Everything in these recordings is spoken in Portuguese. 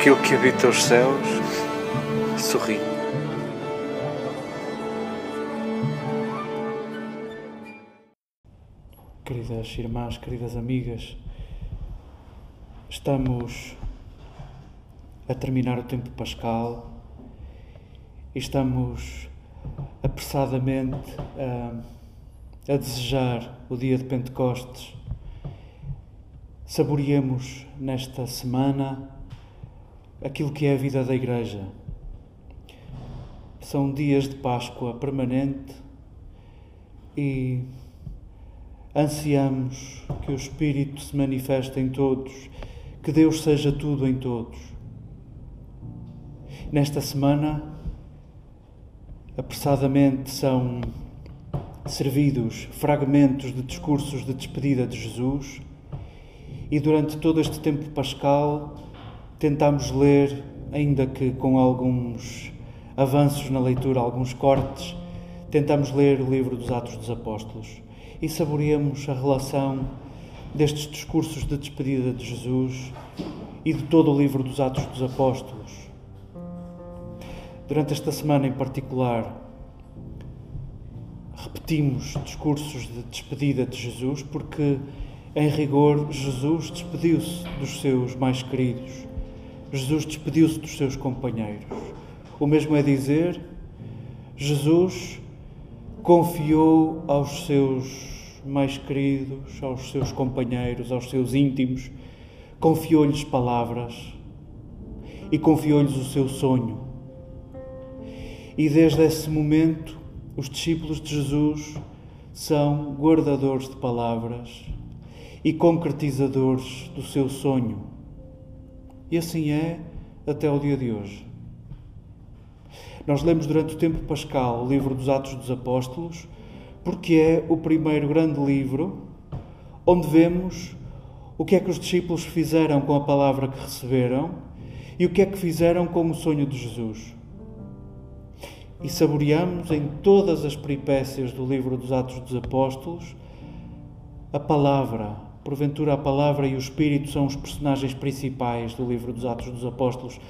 aquele que habita os céus sorri. Queridas irmãs, queridas amigas, estamos a terminar o tempo pascal e estamos apressadamente a, a desejar o dia de Pentecostes. Saboreemos nesta semana aquilo que é a vida da Igreja. São dias de Páscoa permanente e ansiamos que o Espírito se manifeste em todos, que Deus seja tudo em todos. Nesta semana, apressadamente são servidos fragmentos de discursos de despedida de Jesus e durante todo este tempo pascal tentamos ler, ainda que com alguns avanços na leitura, alguns cortes, tentamos ler o livro dos Atos dos Apóstolos e saboreamos a relação destes discursos de despedida de Jesus e de todo o livro dos Atos dos Apóstolos. Durante esta semana em particular, repetimos discursos de despedida de Jesus porque, em rigor, Jesus despediu-se dos seus mais queridos Jesus despediu-se dos seus companheiros. O mesmo é dizer, Jesus confiou aos seus mais queridos, aos seus companheiros, aos seus íntimos, confiou-lhes palavras e confiou-lhes o seu sonho. E desde esse momento, os discípulos de Jesus são guardadores de palavras e concretizadores do seu sonho. E assim é até o dia de hoje. Nós lemos durante o tempo pascal o livro dos Atos dos Apóstolos, porque é o primeiro grande livro onde vemos o que é que os discípulos fizeram com a palavra que receberam e o que é que fizeram com o sonho de Jesus. E saboreamos em todas as peripécias do livro dos Atos dos Apóstolos a palavra Porventura, a palavra e o Espírito são os personagens principais do livro dos Atos dos Apóstolos.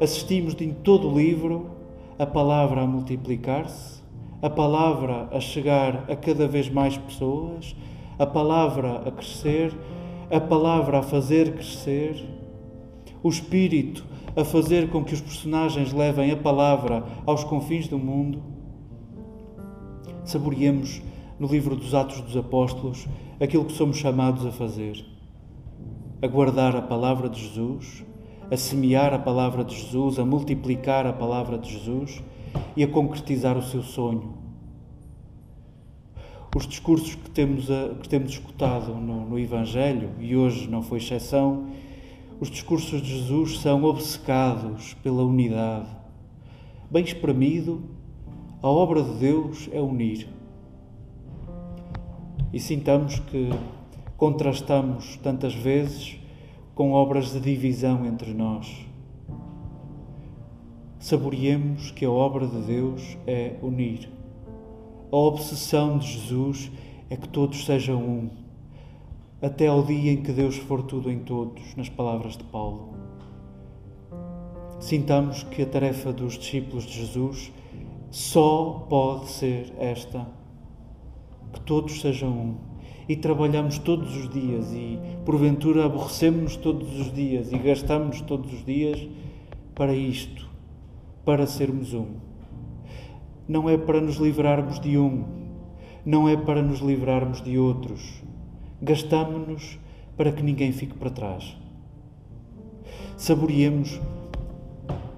Assistimos em todo o livro a palavra a multiplicar-se, a palavra a chegar a cada vez mais pessoas, a palavra a crescer, a palavra a fazer crescer, o Espírito a fazer com que os personagens levem a palavra aos confins do mundo. Saboreemos no livro dos Atos dos Apóstolos aquilo que somos chamados a fazer: a guardar a palavra de Jesus, a semear a palavra de Jesus, a multiplicar a palavra de Jesus e a concretizar o seu sonho. Os discursos que temos, a, que temos escutado no, no Evangelho, e hoje não foi exceção, os discursos de Jesus são obcecados pela unidade. Bem espremido, a obra de Deus é unir e sintamos que contrastamos tantas vezes com obras de divisão entre nós. Saboreemos que a obra de Deus é unir. A obsessão de Jesus é que todos sejam um, até ao dia em que Deus for tudo em todos, nas palavras de Paulo. Sintamos que a tarefa dos discípulos de Jesus só pode ser esta que todos sejam um. E trabalhamos todos os dias e, porventura, aborrecemos-nos todos os dias e gastamos todos os dias para isto, para sermos um. Não é para nos livrarmos de um, não é para nos livrarmos de outros. Gastamos-nos para que ninguém fique para trás. Saboreemos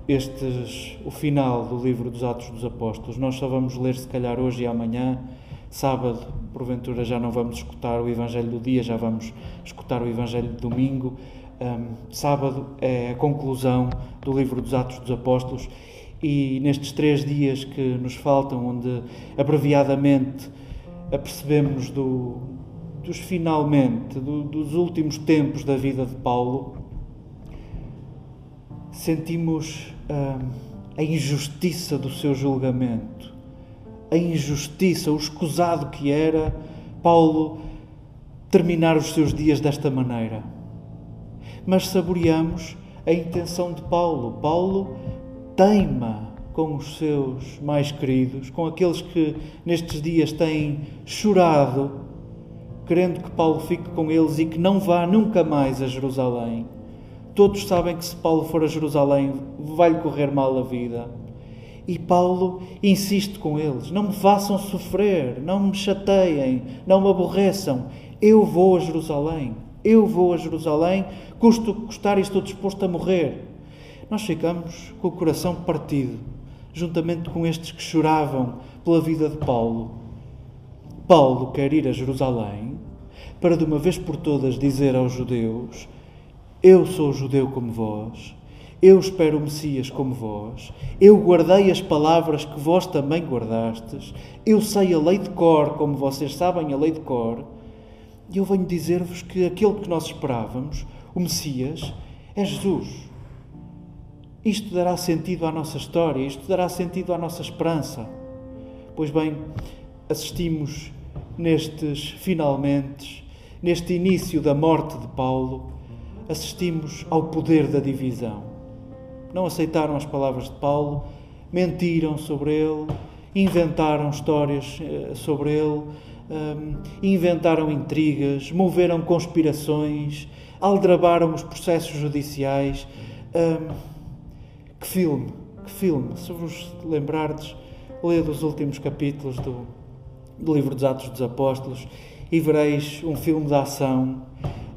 estes, o final do livro dos Atos dos Apóstolos. Nós só vamos ler, se calhar, hoje e amanhã Sábado, porventura, já não vamos escutar o Evangelho do dia, já vamos escutar o Evangelho de domingo. Um, sábado é a conclusão do livro dos Atos dos Apóstolos e nestes três dias que nos faltam, onde abreviadamente apercebemos do, dos finalmente, do, dos últimos tempos da vida de Paulo, sentimos a injustiça do seu julgamento a injustiça, o escusado que era Paulo terminar os seus dias desta maneira. Mas saboreamos a intenção de Paulo. Paulo teima com os seus mais queridos, com aqueles que nestes dias têm chorado, querendo que Paulo fique com eles e que não vá nunca mais a Jerusalém. Todos sabem que se Paulo for a Jerusalém vai-lhe correr mal a vida. E Paulo insiste com eles: não me façam sofrer, não me chateiem, não me aborreçam. Eu vou a Jerusalém, eu vou a Jerusalém, custo custar e estou disposto a morrer. Nós ficamos com o coração partido, juntamente com estes que choravam pela vida de Paulo. Paulo quer ir a Jerusalém para de uma vez por todas dizer aos judeus: Eu sou judeu como vós, eu espero o Messias como vós, eu guardei as palavras que vós também guardastes, eu sei a lei de cor como vocês sabem a lei de cor, e eu venho dizer-vos que aquele que nós esperávamos, o Messias, é Jesus. Isto dará sentido à nossa história, isto dará sentido à nossa esperança. Pois bem, assistimos nestes finalmente, neste início da morte de Paulo, assistimos ao poder da divisão. Não aceitaram as palavras de Paulo, mentiram sobre ele, inventaram histórias eh, sobre ele, hum, inventaram intrigas, moveram conspirações, aldrabaram os processos judiciais. Hum, que filme, que filme! Se vos lembrardes, lê dos últimos capítulos do, do livro dos Atos dos Apóstolos e vereis um filme de ação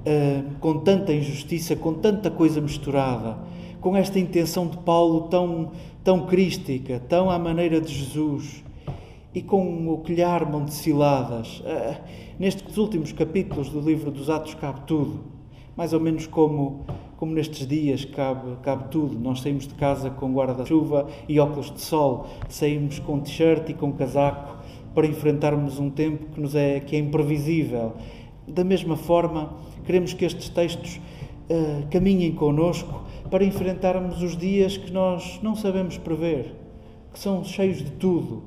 uh, com tanta injustiça, com tanta coisa misturada, com esta intenção de Paulo tão, tão crística, tão à maneira de Jesus e com o colhar de ciladas. Uh, nestes últimos capítulos do livro dos Atos cabe tudo mais ou menos como, como nestes dias cabe, cabe tudo. Nós saímos de casa com guarda-chuva e óculos de sol, saímos com t-shirt e com casaco para enfrentarmos um tempo que, nos é, que é imprevisível. Da mesma forma, queremos que estes textos uh, caminhem connosco para enfrentarmos os dias que nós não sabemos prever, que são cheios de tudo.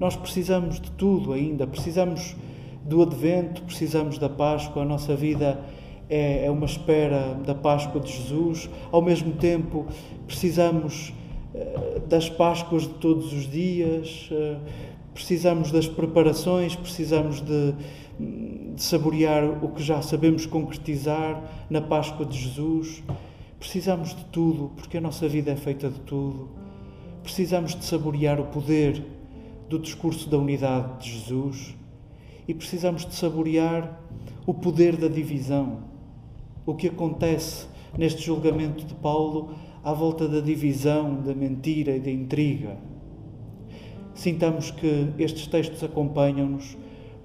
Nós precisamos de tudo ainda, precisamos do Advento, precisamos da Páscoa, a nossa vida é, é uma espera da Páscoa de Jesus, ao mesmo tempo precisamos uh, das Páscoas de todos os dias, uh, precisamos das preparações, precisamos de, de saborear o que já sabemos concretizar na Páscoa de Jesus. Precisamos de tudo, porque a nossa vida é feita de tudo. Precisamos de saborear o poder do discurso da unidade de Jesus e precisamos de saborear o poder da divisão o que acontece neste julgamento de Paulo à volta da divisão, da mentira e da intriga. Sintamos que estes textos acompanham-nos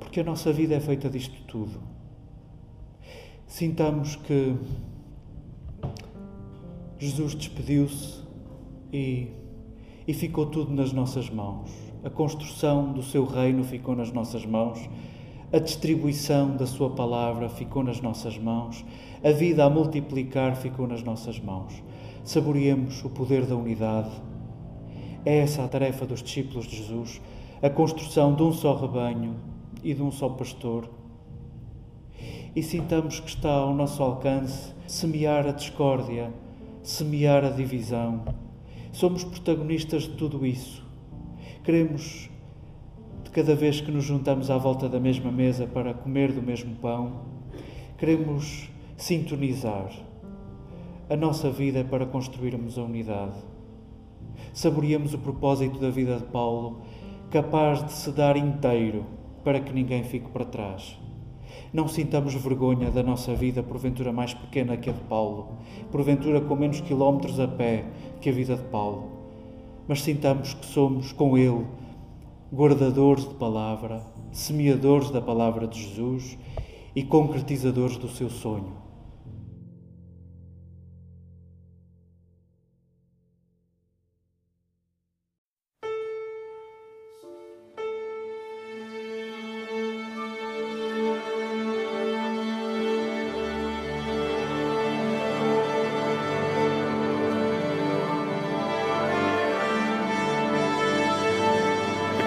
porque a nossa vida é feita disto tudo. Sintamos que Jesus despediu-se e, e ficou tudo nas nossas mãos. A construção do seu reino ficou nas nossas mãos a distribuição da Sua palavra ficou nas nossas mãos, a vida a multiplicar ficou nas nossas mãos. Saboreemos o poder da unidade. É essa a tarefa dos discípulos de Jesus, a construção de um só rebanho e de um só pastor. E sintamos que está ao nosso alcance semear a discórdia, semear a divisão. Somos protagonistas de tudo isso. Queremos cada vez que nos juntamos à volta da mesma mesa para comer do mesmo pão, queremos sintonizar. A nossa vida é para construirmos a unidade. Saboreamos o propósito da vida de Paulo, capaz de se dar inteiro para que ninguém fique para trás. Não sintamos vergonha da nossa vida, porventura mais pequena que a de Paulo, porventura com menos quilómetros a pé que a vida de Paulo, mas sintamos que somos com Ele guardadores de palavra, semeadores da palavra de Jesus e concretizadores do seu sonho.